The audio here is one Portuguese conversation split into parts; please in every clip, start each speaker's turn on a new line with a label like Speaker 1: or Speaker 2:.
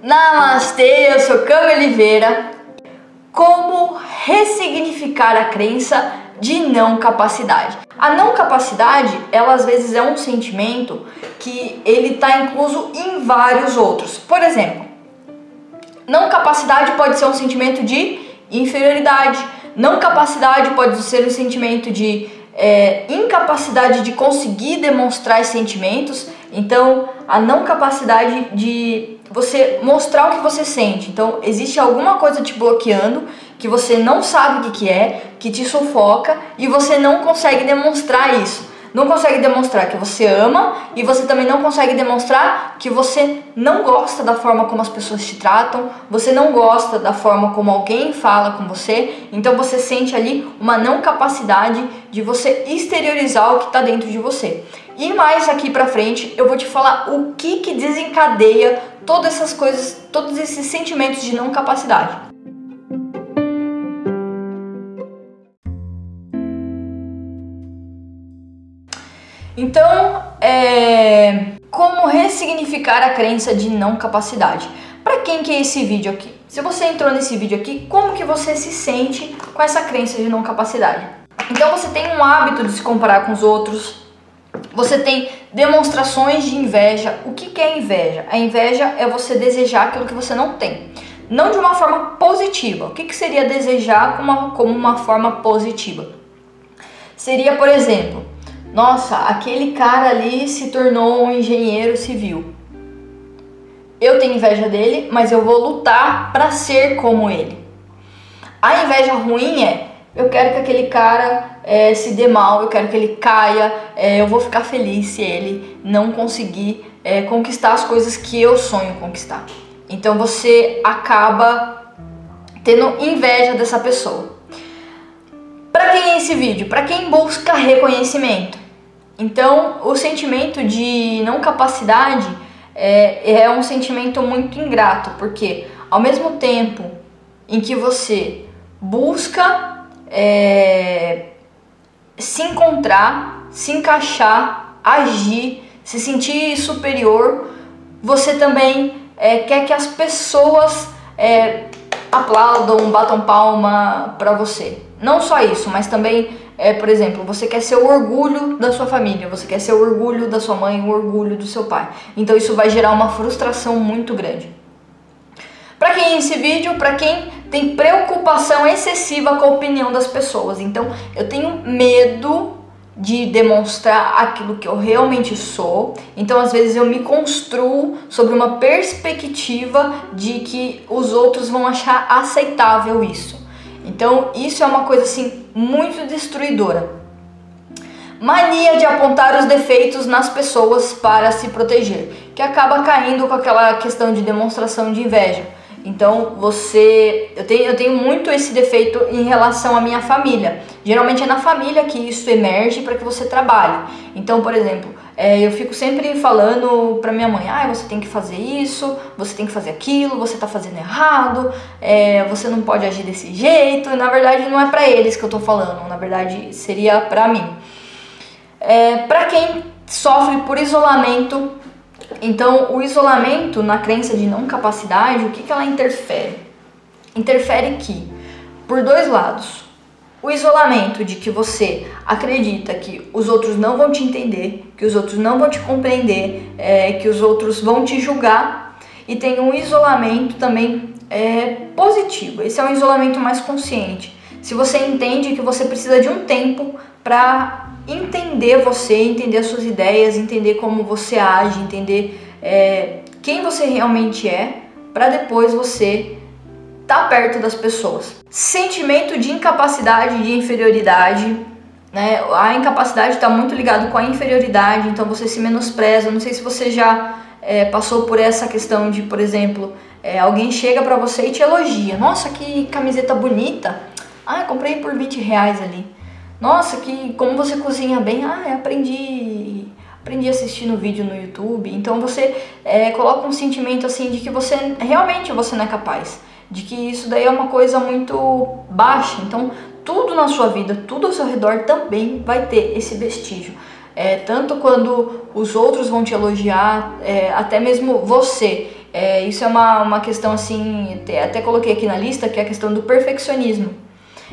Speaker 1: Namastê, eu sou Cami Oliveira. Como ressignificar a crença de não capacidade? A não capacidade, ela às vezes é um sentimento que ele está incluso em vários outros. Por exemplo, não capacidade pode ser um sentimento de inferioridade. Não capacidade pode ser um sentimento de é, incapacidade de conseguir demonstrar sentimentos. Então, a não capacidade de você mostrar o que você sente. Então, existe alguma coisa te bloqueando que você não sabe o que, que é, que te sufoca e você não consegue demonstrar isso. Não consegue demonstrar que você ama e você também não consegue demonstrar que você não gosta da forma como as pessoas te tratam, você não gosta da forma como alguém fala com você, então você sente ali uma não capacidade de você exteriorizar o que está dentro de você. E mais aqui pra frente eu vou te falar o que que desencadeia todas essas coisas, todos esses sentimentos de não capacidade. Então, é, como ressignificar a crença de não capacidade? Para quem que é esse vídeo aqui? Se você entrou nesse vídeo aqui, como que você se sente com essa crença de não capacidade? Então você tem um hábito de se comparar com os outros, você tem demonstrações de inveja. O que, que é inveja? A inveja é você desejar aquilo que você não tem. Não de uma forma positiva. O que, que seria desejar como uma, como uma forma positiva? Seria, por exemplo, nossa, aquele cara ali se tornou um engenheiro civil. Eu tenho inveja dele, mas eu vou lutar para ser como ele. A inveja ruim é eu quero que aquele cara é, se dê mal, eu quero que ele caia, é, eu vou ficar feliz se ele não conseguir é, conquistar as coisas que eu sonho conquistar. Então você acaba tendo inveja dessa pessoa. Para quem é esse vídeo? Para quem busca reconhecimento. Então o sentimento de não capacidade é, é um sentimento muito ingrato, porque ao mesmo tempo em que você busca é, se encontrar, se encaixar, agir, se sentir superior, você também é, quer que as pessoas é, aplaudam, batam palma para você. Não só isso, mas também, é, por exemplo, você quer ser o orgulho da sua família, você quer ser o orgulho da sua mãe, o orgulho do seu pai. Então isso vai gerar uma frustração muito grande. Para quem é esse vídeo, para quem tem preocupação excessiva com a opinião das pessoas. Então, eu tenho medo de demonstrar aquilo que eu realmente sou. Então, às vezes eu me construo sobre uma perspectiva de que os outros vão achar aceitável isso. Então, isso é uma coisa assim muito destruidora. Mania de apontar os defeitos nas pessoas para se proteger, que acaba caindo com aquela questão de demonstração de inveja. Então você. Eu tenho, eu tenho muito esse defeito em relação à minha família. Geralmente é na família que isso emerge para que você trabalhe. Então, por exemplo, é, eu fico sempre falando para minha mãe: ah, você tem que fazer isso, você tem que fazer aquilo, você tá fazendo errado, é, você não pode agir desse jeito. Na verdade, não é para eles que eu tô falando, na verdade, seria para mim. É, para quem sofre por isolamento então, o isolamento na crença de não capacidade, o que, que ela interfere? Interfere que, por dois lados, o isolamento de que você acredita que os outros não vão te entender, que os outros não vão te compreender, é, que os outros vão te julgar, e tem um isolamento também é, positivo. Esse é um isolamento mais consciente. Se você entende que você precisa de um tempo para entender você, entender as suas ideias, entender como você age, entender é, quem você realmente é, para depois você tá perto das pessoas. Sentimento de incapacidade, de inferioridade, né? A incapacidade está muito ligado com a inferioridade, então você se menospreza. Não sei se você já é, passou por essa questão de, por exemplo, é, alguém chega para você e te elogia. Nossa, que camiseta bonita! Ah, comprei por 20 reais ali. Nossa, que como você cozinha bem. Ah, aprendi aprendi assistindo vídeo no YouTube. Então você é, coloca um sentimento assim de que você realmente você não é capaz, de que isso daí é uma coisa muito baixa. Então tudo na sua vida, tudo ao seu redor também vai ter esse vestígio. é, tanto quando os outros vão te elogiar, é, até mesmo você. É, isso é uma, uma questão assim, até, coloquei aqui na lista, que é a questão do perfeccionismo.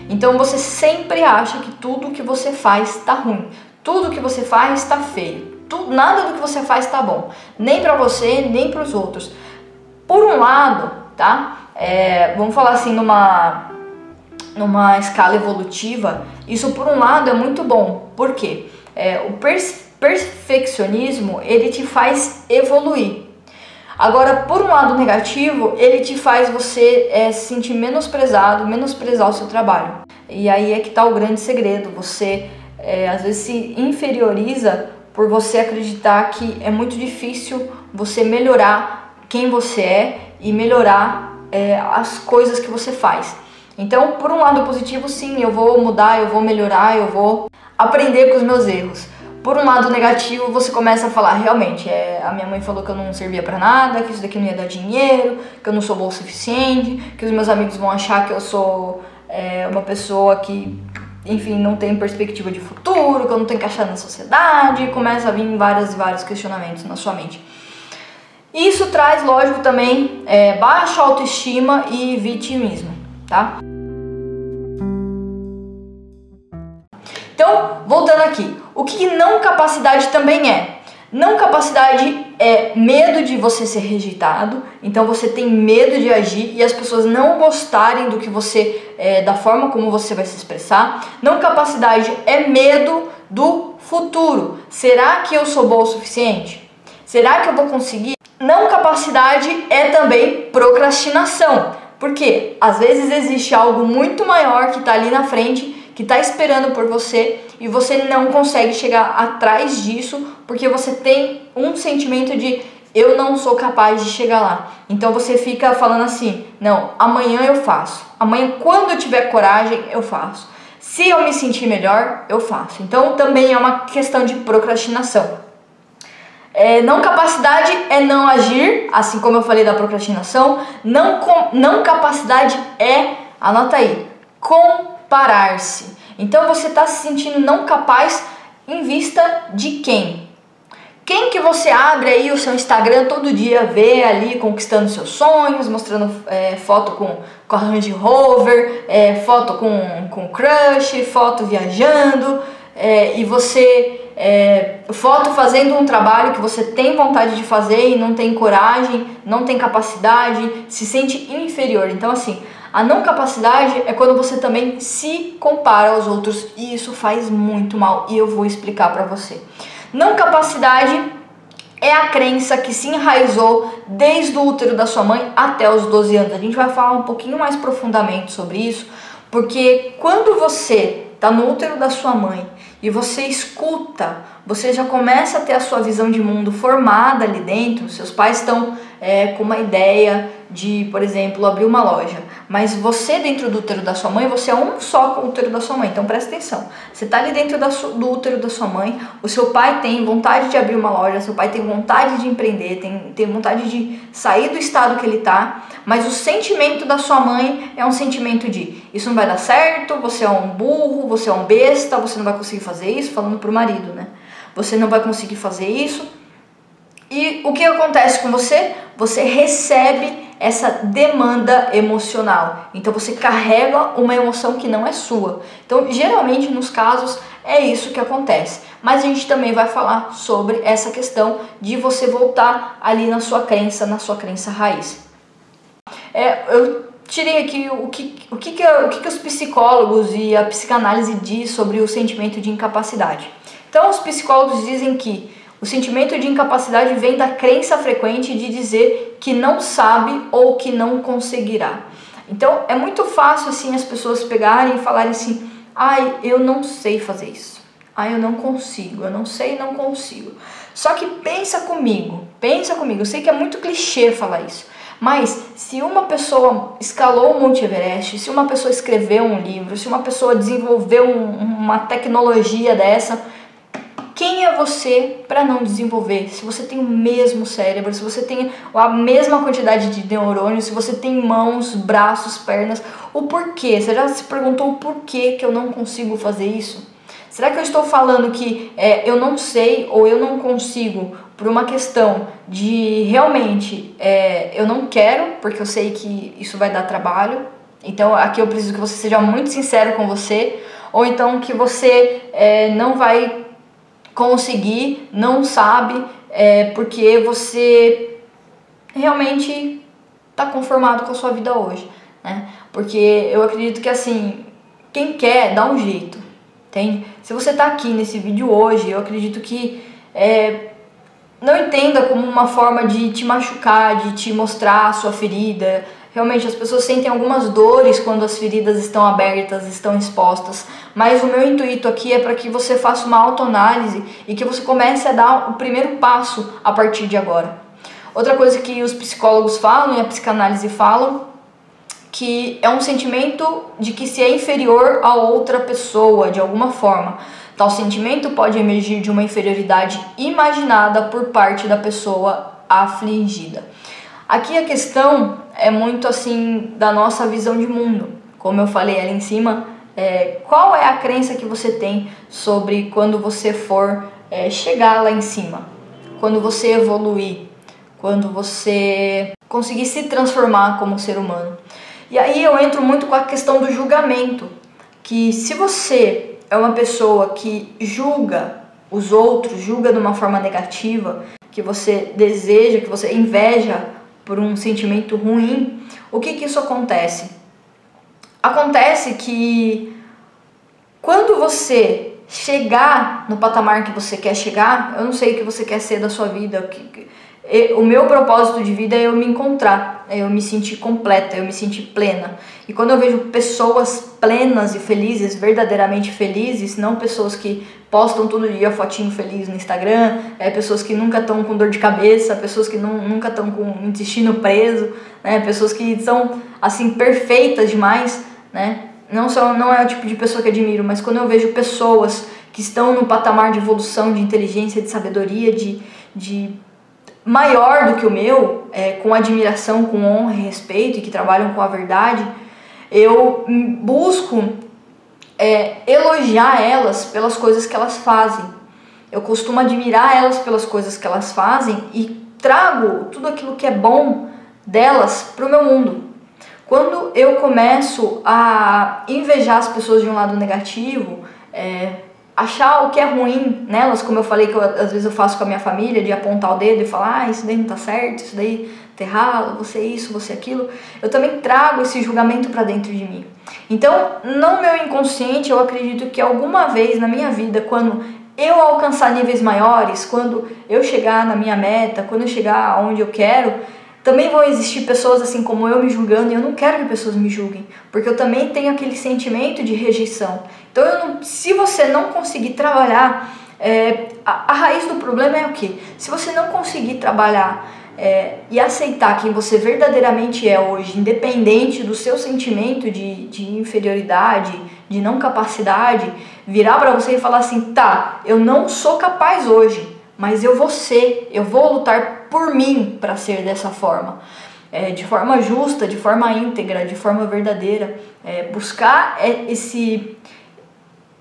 Speaker 1: Então você sempre acha que tudo que você faz está ruim, tudo que você faz está feio, tudo, nada do que você faz está bom, nem para você nem para os outros. Por um lado, tá? É, vamos falar assim numa numa escala evolutiva, isso por um lado é muito bom. Por quê? É, o perfeccionismo ele te faz evoluir. Agora, por um lado negativo, ele te faz você é, se sentir menosprezado, menosprezar o seu trabalho. E aí é que está o grande segredo. Você é, às vezes se inferioriza por você acreditar que é muito difícil você melhorar quem você é e melhorar é, as coisas que você faz. Então, por um lado positivo, sim, eu vou mudar, eu vou melhorar, eu vou aprender com os meus erros. Por um lado negativo, você começa a falar, realmente, é, a minha mãe falou que eu não servia para nada, que isso daqui não ia dar dinheiro, que eu não sou bom o suficiente, que os meus amigos vão achar que eu sou é, uma pessoa que, enfim, não tem perspectiva de futuro, que eu não tô encaixada na sociedade, começa a vir vários e vários questionamentos na sua mente. Isso traz, lógico, também é, baixa autoestima e vitimismo, tá? Então, voltando aqui, o que não capacidade também é? Não capacidade é medo de você ser rejeitado, então você tem medo de agir e as pessoas não gostarem do que você, é, da forma como você vai se expressar. Não capacidade é medo do futuro. Será que eu sou bom o suficiente? Será que eu vou conseguir? Não capacidade é também procrastinação, porque às vezes existe algo muito maior que está ali na frente que está esperando por você e você não consegue chegar atrás disso porque você tem um sentimento de eu não sou capaz de chegar lá. Então você fica falando assim: não, amanhã eu faço. Amanhã, quando eu tiver coragem, eu faço. Se eu me sentir melhor, eu faço. Então também é uma questão de procrastinação. É, não capacidade é não agir, assim como eu falei da procrastinação. Não, com, não capacidade é, anota aí, com parar-se. Então você está se sentindo não capaz em vista de quem? Quem que você abre aí o seu Instagram todo dia, vê ali conquistando seus sonhos, mostrando é, foto com, com a Range Rover, é, foto com, com crush, foto viajando, é, e você é, foto fazendo um trabalho que você tem vontade de fazer e não tem coragem, não tem capacidade, se sente inferior. Então assim, a não capacidade é quando você também se compara aos outros e isso faz muito mal e eu vou explicar para você. Não capacidade é a crença que se enraizou desde o útero da sua mãe até os 12 anos. A gente vai falar um pouquinho mais profundamente sobre isso, porque quando você está no útero da sua mãe e você escuta, você já começa a ter a sua visão de mundo formada ali dentro. Seus pais estão é, com uma ideia de, por exemplo, abrir uma loja. Mas você dentro do útero da sua mãe, você é um só com o útero da sua mãe. Então presta atenção. Você está ali dentro do útero da sua mãe, o seu pai tem vontade de abrir uma loja, seu pai tem vontade de empreender, tem, tem vontade de sair do estado que ele está, mas o sentimento da sua mãe é um sentimento de isso não vai dar certo, você é um burro, você é um besta, você não vai conseguir fazer isso, falando pro marido, né? Você não vai conseguir fazer isso. E o que acontece com você? Você recebe essa demanda emocional. Então você carrega uma emoção que não é sua. Então, geralmente nos casos é isso que acontece. Mas a gente também vai falar sobre essa questão de você voltar ali na sua crença, na sua crença raiz. É, eu tirei aqui o que, o, que, que, o que, que os psicólogos e a psicanálise diz sobre o sentimento de incapacidade. Então, os psicólogos dizem que o sentimento de incapacidade vem da crença frequente de dizer que não sabe ou que não conseguirá. Então é muito fácil assim as pessoas pegarem e falarem assim: "Ai, eu não sei fazer isso. Ai, eu não consigo. Eu não sei não consigo". Só que pensa comigo, pensa comigo. Eu sei que é muito clichê falar isso, mas se uma pessoa escalou o Monte Everest, se uma pessoa escreveu um livro, se uma pessoa desenvolveu um, uma tecnologia dessa, quem é você para não desenvolver? Se você tem o mesmo cérebro, se você tem a mesma quantidade de neurônios, se você tem mãos, braços, pernas, o porquê? Você já se perguntou o porquê que eu não consigo fazer isso? Será que eu estou falando que é, eu não sei ou eu não consigo por uma questão de realmente é, eu não quero, porque eu sei que isso vai dar trabalho. Então aqui eu preciso que você seja muito sincero com você, ou então que você é, não vai conseguir, não sabe, é, porque você realmente está conformado com a sua vida hoje, né? Porque eu acredito que assim, quem quer dá um jeito, entende? Se você está aqui nesse vídeo hoje, eu acredito que é, não entenda como uma forma de te machucar, de te mostrar a sua ferida. Realmente, as pessoas sentem algumas dores quando as feridas estão abertas, estão expostas. Mas o meu intuito aqui é para que você faça uma autoanálise e que você comece a dar o primeiro passo a partir de agora. Outra coisa que os psicólogos falam e a psicanálise falam que é um sentimento de que se é inferior a outra pessoa de alguma forma. Tal sentimento pode emergir de uma inferioridade imaginada por parte da pessoa afligida. Aqui a questão é muito assim da nossa visão de mundo. Como eu falei ali em cima, é, qual é a crença que você tem sobre quando você for é, chegar lá em cima? Quando você evoluir? Quando você conseguir se transformar como ser humano? E aí eu entro muito com a questão do julgamento. Que se você é uma pessoa que julga os outros, julga de uma forma negativa, que você deseja, que você inveja por um sentimento ruim, o que que isso acontece? Acontece que quando você chegar no patamar que você quer chegar, eu não sei o que você quer ser da sua vida, que, o meu propósito de vida é eu me encontrar, é eu me sentir completa, eu me sentir plena. E quando eu vejo pessoas plenas e felizes, verdadeiramente felizes, não pessoas que postam todo dia fotinho feliz no Instagram, é pessoas que nunca estão com dor de cabeça, pessoas que não, nunca estão com o intestino preso, né? Pessoas que são assim perfeitas demais, né? Não só não é o tipo de pessoa que admiro, mas quando eu vejo pessoas que estão no patamar de evolução, de inteligência, de sabedoria, de, de maior do que o meu, é, com admiração, com honra e respeito, e que trabalham com a verdade, eu busco é, elogiar elas pelas coisas que elas fazem. Eu costumo admirar elas pelas coisas que elas fazem e trago tudo aquilo que é bom delas para o meu mundo. Quando eu começo a invejar as pessoas de um lado negativo, é, achar o que é ruim nelas, como eu falei que eu, às vezes eu faço com a minha família, de apontar o dedo e falar, ah, isso daí não tá certo, isso daí tá errado, você isso, você aquilo, eu também trago esse julgamento para dentro de mim. Então, no meu inconsciente, eu acredito que alguma vez na minha vida, quando eu alcançar níveis maiores, quando eu chegar na minha meta, quando eu chegar aonde eu quero, também vão existir pessoas assim como eu me julgando e eu não quero que pessoas me julguem, porque eu também tenho aquele sentimento de rejeição. Então, não, se você não conseguir trabalhar, é, a, a, raiz do problema é o que? Se você não conseguir trabalhar é, e aceitar quem você verdadeiramente é hoje, independente do seu sentimento de, de inferioridade, de não capacidade, virar para você e falar assim: tá, eu não sou capaz hoje mas eu vou ser, eu vou lutar por mim para ser dessa forma. É, de forma justa, de forma íntegra, de forma verdadeira. É, buscar esse,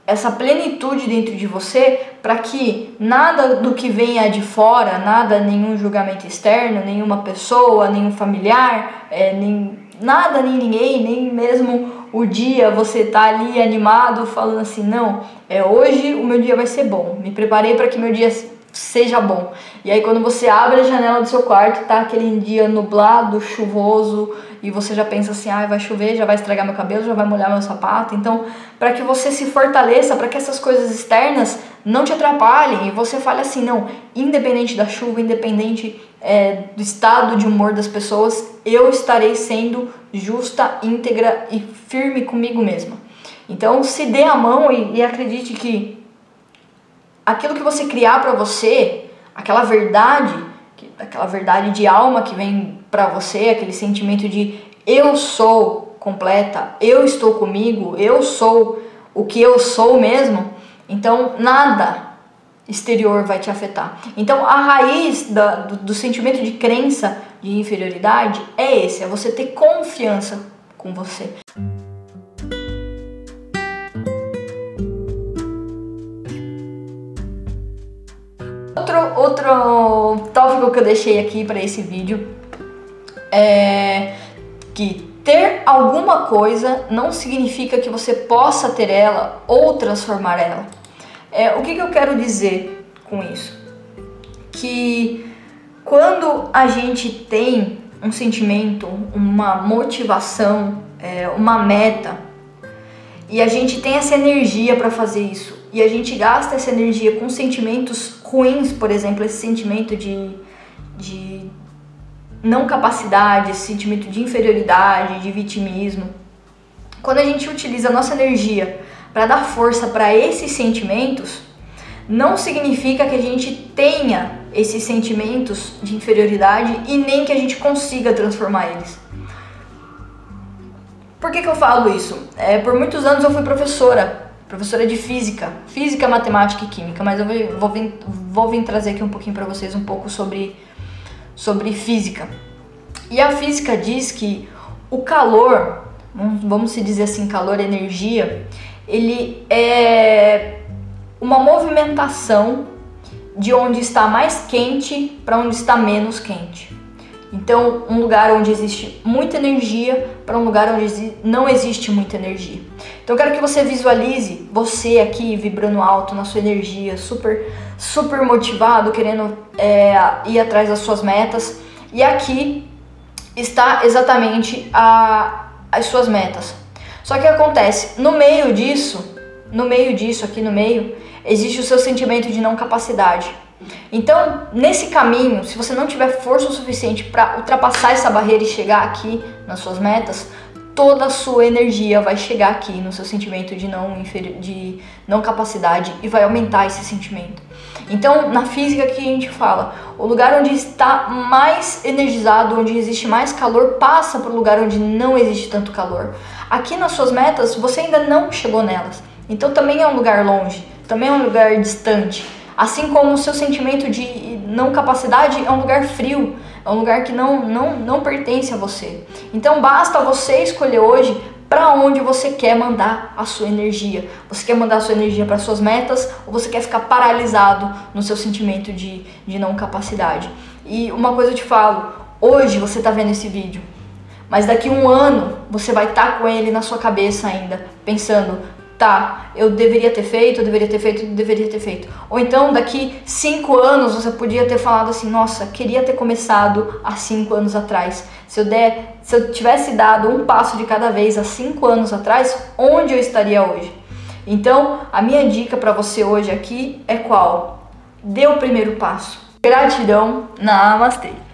Speaker 1: essa plenitude dentro de você para que nada do que venha de fora, nada, nenhum julgamento externo, nenhuma pessoa, nenhum familiar, é, nem, nada, nem ninguém, nem mesmo o dia você tá ali animado falando assim, não, é hoje o meu dia vai ser bom. Me preparei para que meu dia seja bom. E aí quando você abre a janela do seu quarto, tá aquele dia nublado, chuvoso, e você já pensa assim, ah, vai chover, já vai estragar meu cabelo, já vai molhar meu sapato. Então, para que você se fortaleça, para que essas coisas externas não te atrapalhem e você fale assim, não, independente da chuva, independente é, do estado de humor das pessoas, eu estarei sendo justa, íntegra e firme comigo mesma. Então, se dê a mão e, e acredite que aquilo que você criar para você, aquela verdade, aquela verdade de alma que vem para você, aquele sentimento de eu sou completa, eu estou comigo, eu sou o que eu sou mesmo, então nada exterior vai te afetar. Então a raiz da, do, do sentimento de crença de inferioridade é esse, é você ter confiança com você. Outro, outro tópico que eu deixei aqui para esse vídeo é que ter alguma coisa não significa que você possa ter ela ou transformar ela. É, o que, que eu quero dizer com isso? Que quando a gente tem um sentimento, uma motivação, é, uma meta, e a gente tem essa energia para fazer isso, e a gente gasta essa energia com sentimentos ruins, por exemplo, esse sentimento de, de não capacidade, esse sentimento de inferioridade, de vitimismo. Quando a gente utiliza a nossa energia para dar força para esses sentimentos, não significa que a gente tenha esses sentimentos de inferioridade e nem que a gente consiga transformar eles. Por que, que eu falo isso? É, por muitos anos eu fui professora, professora de física, física, matemática e química, mas eu vou, vou, vou vir trazer aqui um pouquinho para vocês um pouco sobre sobre física. E a física diz que o calor, vamos se dizer assim, calor, energia, ele é uma movimentação de onde está mais quente para onde está menos quente. Então, um lugar onde existe muita energia para um lugar onde não existe muita energia. Então, eu quero que você visualize você aqui vibrando alto na sua energia, super, super motivado, querendo é, ir atrás das suas metas. E aqui está exatamente a, as suas metas. Só que acontece, no meio disso, no meio disso, aqui no meio, existe o seu sentimento de não capacidade. Então, nesse caminho, se você não tiver força o suficiente para ultrapassar essa barreira e chegar aqui nas suas metas, toda a sua energia vai chegar aqui no seu sentimento de não, de não capacidade e vai aumentar esse sentimento. Então, na física que a gente fala, o lugar onde está mais energizado, onde existe mais calor, passa para o lugar onde não existe tanto calor. Aqui nas suas metas, você ainda não chegou nelas. Então, também é um lugar longe, também é um lugar distante. Assim como o seu sentimento de não capacidade é um lugar frio, é um lugar que não, não, não pertence a você. Então basta você escolher hoje para onde você quer mandar a sua energia. Você quer mandar a sua energia para suas metas ou você quer ficar paralisado no seu sentimento de, de não capacidade? E uma coisa eu te falo, hoje você está vendo esse vídeo, mas daqui um ano você vai estar tá com ele na sua cabeça ainda, pensando, tá, eu deveria ter feito, eu deveria ter feito, eu deveria ter feito. Ou então, daqui cinco anos, você podia ter falado assim, nossa, queria ter começado há cinco anos atrás. Se eu der, se eu tivesse dado um passo de cada vez há cinco anos atrás, onde eu estaria hoje? Então, a minha dica para você hoje aqui é qual? Dê o primeiro passo. Gratidão, namastê.